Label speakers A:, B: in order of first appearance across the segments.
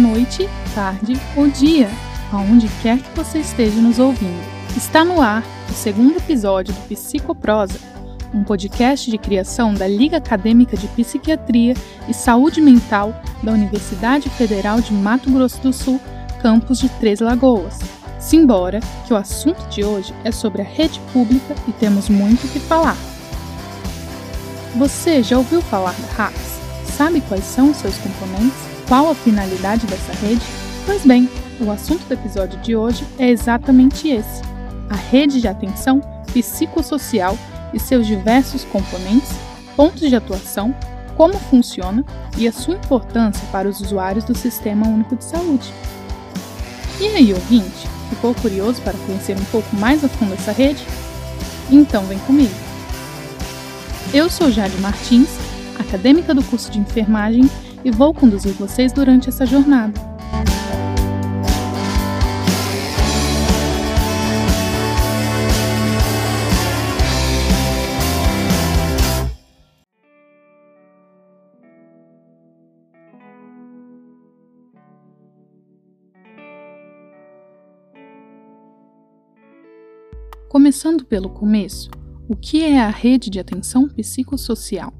A: noite, tarde ou dia, aonde quer que você esteja nos ouvindo. Está no ar o segundo episódio do Psicoprosa, um podcast de criação da Liga Acadêmica de Psiquiatria e Saúde Mental da Universidade Federal de Mato Grosso do Sul, campus de Três Lagoas. Simbora, que o assunto de hoje é sobre a rede pública e temos muito o que falar. Você já ouviu falar da RAPS? Sabe quais são os seus componentes? Qual a finalidade dessa rede? Pois bem, o assunto do episódio de hoje é exatamente esse: a rede de atenção psicossocial e seus diversos componentes, pontos de atuação, como funciona e a sua importância para os usuários do Sistema Único de Saúde. E aí, ouvinte, ficou curioso para conhecer um pouco mais a fundo essa rede? Então vem comigo! Eu sou Jade Martins, acadêmica do curso de enfermagem, e vou conduzir vocês durante essa jornada. Começando pelo começo, o que é a Rede de Atenção Psicossocial?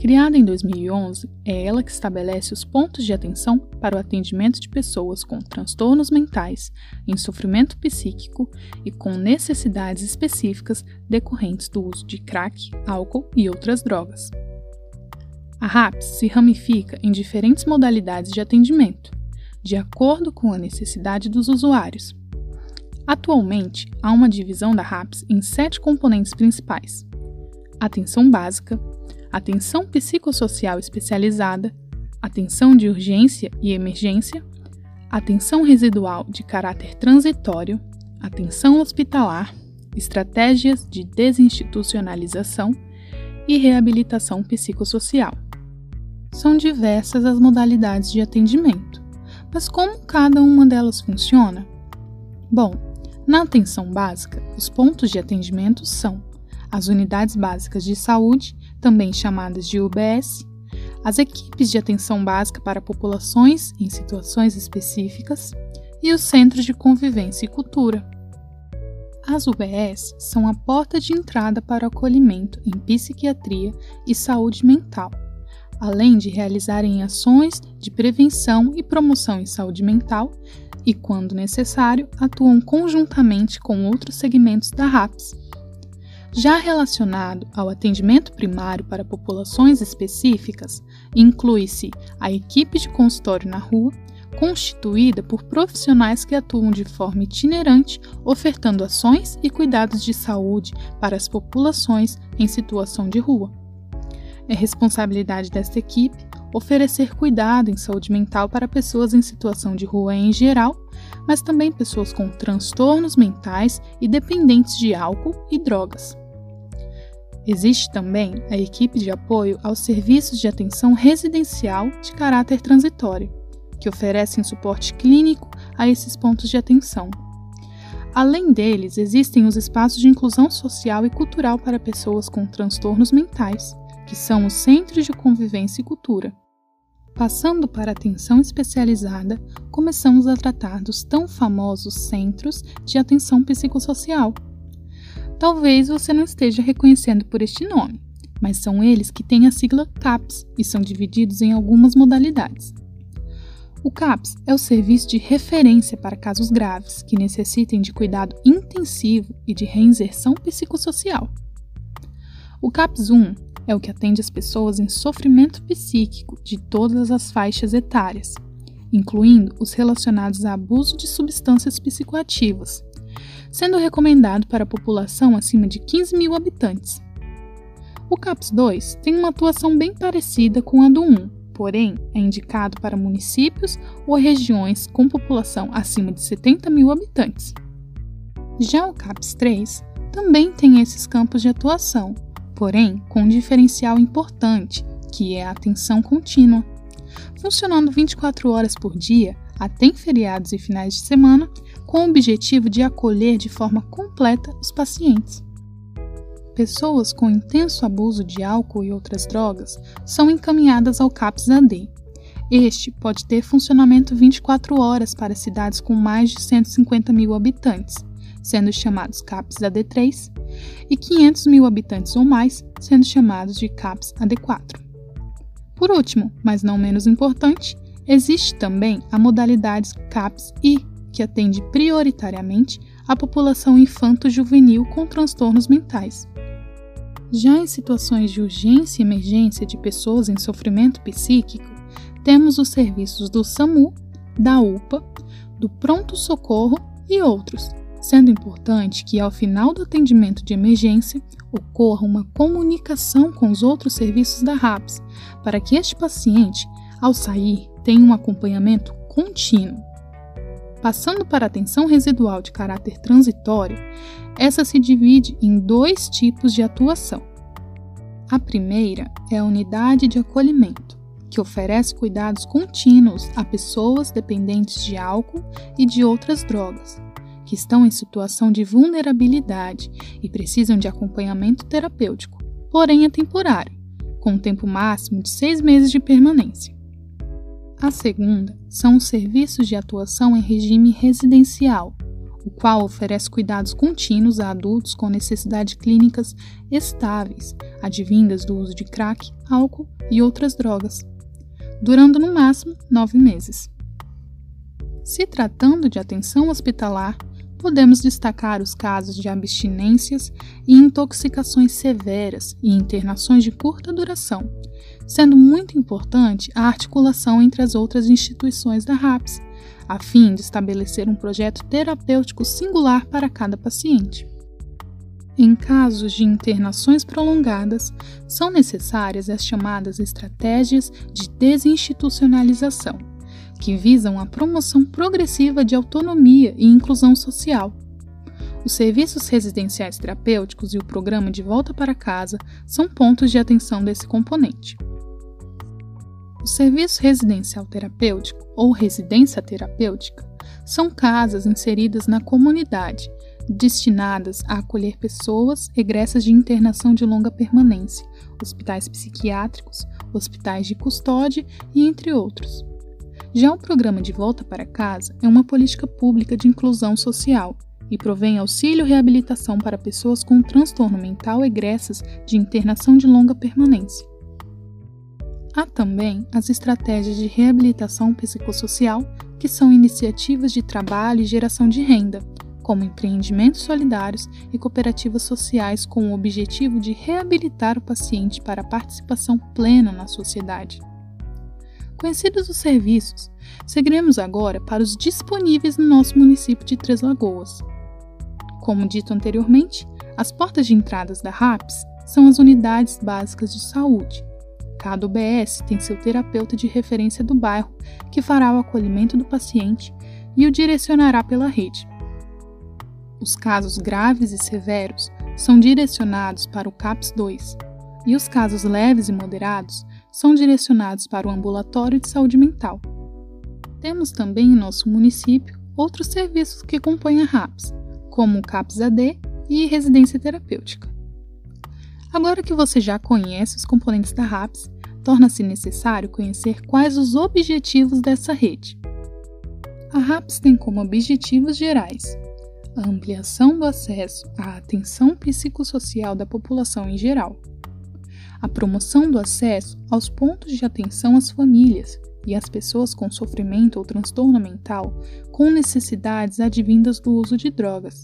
A: Criada em 2011, é ela que estabelece os pontos de atenção para o atendimento de pessoas com transtornos mentais, em sofrimento psíquico e com necessidades específicas decorrentes do uso de crack, álcool e outras drogas. A RAPS se ramifica em diferentes modalidades de atendimento, de acordo com a necessidade dos usuários Atualmente, há uma divisão da RAPS em sete componentes principais: atenção básica, atenção psicossocial especializada, atenção de urgência e emergência, atenção residual de caráter transitório, atenção hospitalar, estratégias de desinstitucionalização e reabilitação psicossocial. São diversas as modalidades de atendimento, mas como cada uma delas funciona? Bom, na atenção básica, os pontos de atendimento são as unidades básicas de saúde, também chamadas de UBS, as equipes de atenção básica para populações em situações específicas e os centros de convivência e cultura. As UBS são a porta de entrada para o acolhimento em psiquiatria e saúde mental, além de realizarem ações de prevenção e promoção em saúde mental e, quando necessário, atuam conjuntamente com outros segmentos da RAPS. Já relacionado ao atendimento primário para populações específicas, inclui-se a equipe de consultório na rua, constituída por profissionais que atuam de forma itinerante, ofertando ações e cuidados de saúde para as populações em situação de rua. É responsabilidade desta equipe oferecer cuidado em saúde mental para pessoas em situação de rua em geral, mas também pessoas com transtornos mentais e dependentes de álcool e drogas. Existe também a equipe de apoio aos serviços de atenção residencial de caráter transitório, que oferecem suporte clínico a esses pontos de atenção. Além deles, existem os espaços de inclusão social e cultural para pessoas com transtornos mentais, que são os Centros de Convivência e Cultura. Passando para a atenção especializada, começamos a tratar dos tão famosos Centros de Atenção Psicossocial. Talvez você não esteja reconhecendo por este nome, mas são eles que têm a sigla CAPS e são divididos em algumas modalidades. O CAPS é o serviço de referência para casos graves que necessitem de cuidado intensivo e de reinserção psicossocial. O CAPS 1 é o que atende as pessoas em sofrimento psíquico de todas as faixas etárias, incluindo os relacionados a abuso de substâncias psicoativas, sendo recomendado para a população acima de 15 mil habitantes. O CAPS 2 tem uma atuação bem parecida com a do 1, porém é indicado para municípios ou regiões com população acima de 70 mil habitantes. Já o CAPS 3 também tem esses campos de atuação, porém com um diferencial importante, que é a atenção contínua. Funcionando 24 horas por dia, até em feriados e finais de semana, com o objetivo de acolher de forma completa os pacientes. Pessoas com intenso abuso de álcool e outras drogas são encaminhadas ao CAPS-AD. Este pode ter funcionamento 24 horas para cidades com mais de 150 mil habitantes, sendo chamados CAPS AD3, e 500 mil habitantes ou mais, sendo chamados de CAPS AD4. Por último, mas não menos importante, existe também a modalidade CAPS-I, que atende prioritariamente a população infanto-juvenil com transtornos mentais. Já em situações de urgência e emergência de pessoas em sofrimento psíquico, temos os serviços do SAMU, da UPA, do Pronto Socorro e outros, sendo importante que ao final do atendimento de emergência ocorra uma comunicação com os outros serviços da RAPS, para que este paciente, ao sair, tenha um acompanhamento contínuo. Passando para a atenção residual de caráter transitório, essa se divide em dois tipos de atuação. A primeira é a unidade de acolhimento, que oferece cuidados contínuos a pessoas dependentes de álcool e de outras drogas, que estão em situação de vulnerabilidade e precisam de acompanhamento terapêutico, porém é temporário, com um tempo máximo de seis meses de permanência. A segunda são os serviços de atuação em regime residencial, o qual oferece cuidados contínuos a adultos com necessidades clínicas estáveis, advindas do uso de crack, álcool e outras drogas, durando no máximo nove meses. Se tratando de atenção hospitalar, podemos destacar os casos de abstinências e intoxicações severas e internações de curta duração, sendo muito importante a articulação entre as outras instituições da RAPS, a fim de estabelecer um projeto terapêutico singular para cada paciente. Em casos de internações prolongadas, são necessárias as chamadas estratégias de desinstitucionalização que visam a promoção progressiva de autonomia e inclusão social. Os serviços residenciais terapêuticos e o programa de volta para casa são pontos de atenção desse componente. O serviço residencial terapêutico ou residência terapêutica são casas inseridas na comunidade, destinadas a acolher pessoas egressas de internação de longa permanência, hospitais psiquiátricos, hospitais de custódia e entre outros. Já o programa de volta para casa é uma política pública de inclusão social e provém auxílio reabilitação para pessoas com transtorno mental egressas de internação de longa permanência. Há também as estratégias de reabilitação psicossocial, que são iniciativas de trabalho e geração de renda, como empreendimentos solidários e cooperativas sociais com o objetivo de reabilitar o paciente para a participação plena na sociedade. Conhecidos os serviços, seguiremos agora para os disponíveis no nosso município de Três Lagoas. Como dito anteriormente, as portas de entradas da RAPS são as unidades básicas de saúde. Cada UBS tem seu terapeuta de referência do bairro, que fará o acolhimento do paciente e o direcionará pela rede. Os casos graves e severos são direcionados para o CAPS 2, e os casos leves e moderados são direcionados para o ambulatório de saúde mental. Temos também em nosso município outros serviços que compõem a RAPS, como o CAPS-AD e residência terapêutica. Agora que você já conhece os componentes da RAPS, torna-se necessário conhecer quais os objetivos dessa rede. A RAPS tem como objetivos gerais a ampliação do acesso à atenção psicossocial da população em geral, a promoção do acesso aos pontos de atenção às famílias e às pessoas com sofrimento ou transtorno mental com necessidades advindas do uso de drogas.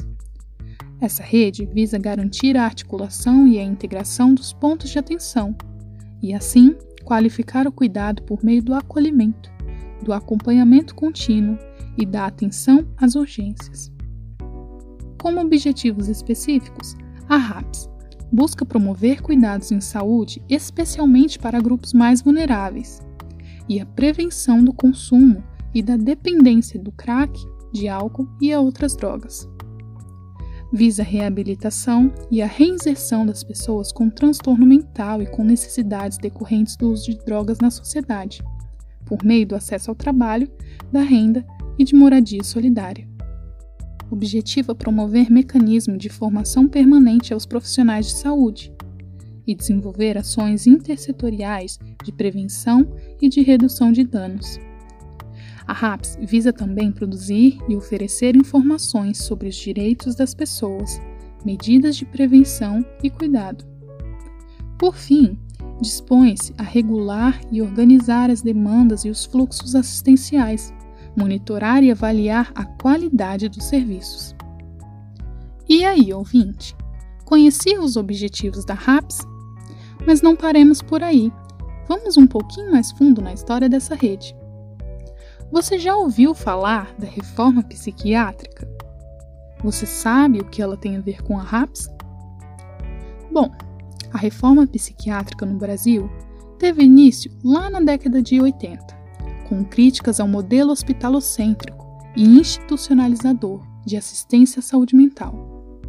A: Essa rede visa garantir a articulação e a integração dos pontos de atenção e, assim, qualificar o cuidado por meio do acolhimento, do acompanhamento contínuo e da atenção às urgências. Como objetivos específicos, a RAPS busca promover cuidados em saúde, especialmente para grupos mais vulneráveis, e a prevenção do consumo e da dependência do crack, de álcool e a outras drogas. Visa a reabilitação e a reinserção das pessoas com transtorno mental e com necessidades decorrentes do uso de drogas na sociedade, por meio do acesso ao trabalho, da renda e de moradia solidária objetiva promover mecanismo de formação permanente aos profissionais de saúde e desenvolver ações intersetoriais de prevenção e de redução de danos. A RAPS visa também produzir e oferecer informações sobre os direitos das pessoas, medidas de prevenção e cuidado. Por fim, dispõe-se a regular e organizar as demandas e os fluxos assistenciais, monitorar e avaliar a qualidade dos serviços. E aí, ouvinte? Conhecia os objetivos da RAPS? Mas não paremos por aí. Vamos um pouquinho mais fundo na história dessa rede. Você já ouviu falar da reforma psiquiátrica? Você sabe o que ela tem a ver com a RAPS? Bom, a reforma psiquiátrica no Brasil teve início lá na década de 80, com críticas ao modelo hospitalocêntrico e institucionalizador de assistência à saúde mental.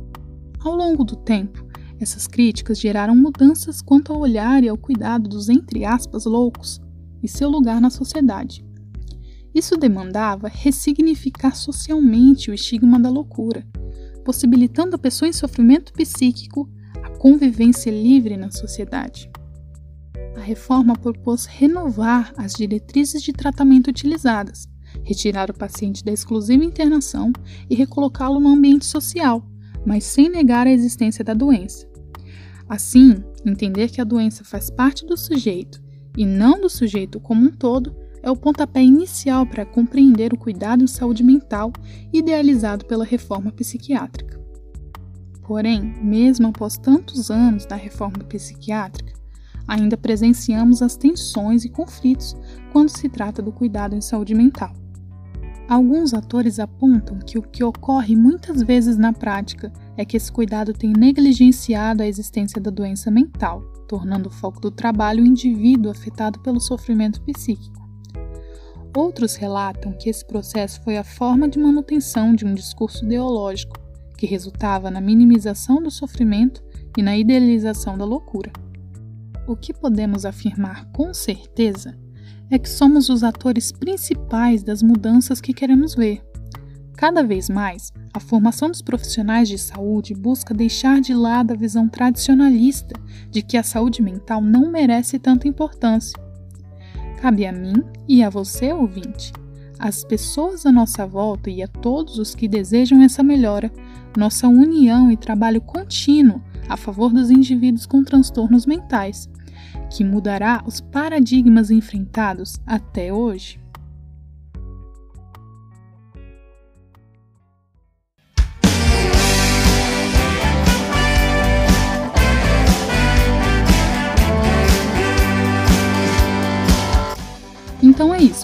A: Ao longo do tempo, essas críticas geraram mudanças quanto ao olhar e ao cuidado dos entre aspas loucos e seu lugar na sociedade. Isso demandava ressignificar socialmente o estigma da loucura, possibilitando a pessoa em sofrimento psíquico convivência livre na sociedade. A reforma propôs renovar as diretrizes de tratamento utilizadas, retirar o paciente da exclusiva internação e recolocá-lo no ambiente social, mas sem negar a existência da doença. Assim, entender que a doença faz parte do sujeito e não do sujeito como um todo é o pontapé inicial para compreender o cuidado em saúde mental idealizado pela reforma psiquiátrica. Porém, mesmo após tantos anos da reforma psiquiátrica, ainda presenciamos as tensões e conflitos quando se trata do cuidado em saúde mental. Alguns atores apontam que o que ocorre muitas vezes na prática é que esse cuidado tem negligenciado a existência da doença mental, tornando o foco do trabalho o indivíduo afetado pelo sofrimento psíquico. Outros relatam que esse processo foi a forma de manutenção de um discurso ideológico que resultava na minimização do sofrimento e na idealização da loucura. O que podemos afirmar com certeza é que somos os atores principais das mudanças que queremos ver. Cada vez mais, a formação dos profissionais de saúde busca deixar de lado a visão tradicionalista de que a saúde mental não merece tanta importância. Cabe a mim e a você, ouvinte, às pessoas à nossa volta e a todos os que desejam essa melhora, nossa união e trabalho contínuo a favor dos indivíduos com transtornos mentais, que mudará os paradigmas enfrentados até hoje.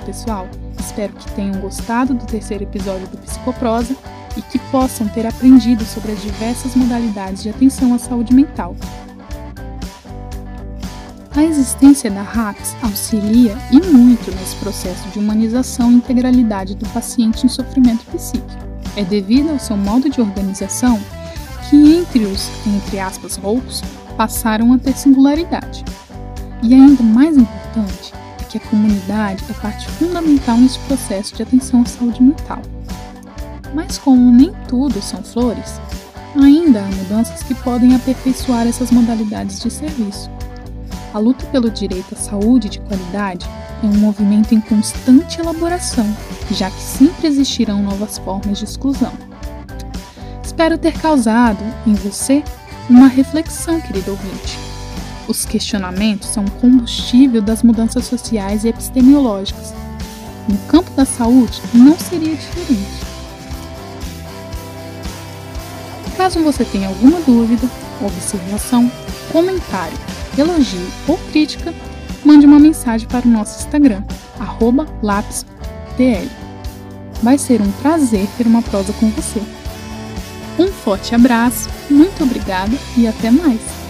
A: Pessoal. Espero que tenham gostado do terceiro episódio do Psicoprosa e que possam ter aprendido sobre as diversas modalidades de atenção à saúde mental. A existência da RAPS auxilia e muito nesse processo de humanização e integralidade do paciente em sofrimento psíquico. É devido ao seu modo de organização que entre os, entre aspas, roucos, passaram a ter singularidade. E ainda mais importante, que a comunidade é parte fundamental nesse processo de atenção à saúde mental. Mas como nem tudo são flores, ainda há mudanças que podem aperfeiçoar essas modalidades de serviço. A luta pelo direito à saúde de qualidade é um movimento em constante elaboração, já que sempre existirão novas formas de exclusão. Espero ter causado em você uma reflexão, querido ouvinte os questionamentos são combustível das mudanças sociais e epistemológicas. No campo da saúde, não seria diferente. Caso você tenha alguma dúvida, observação, comentário, elogio ou crítica, mande uma mensagem para o nosso Instagram, lápistl. Vai ser um prazer ter uma prosa com você. Um forte abraço, muito obrigada e até mais!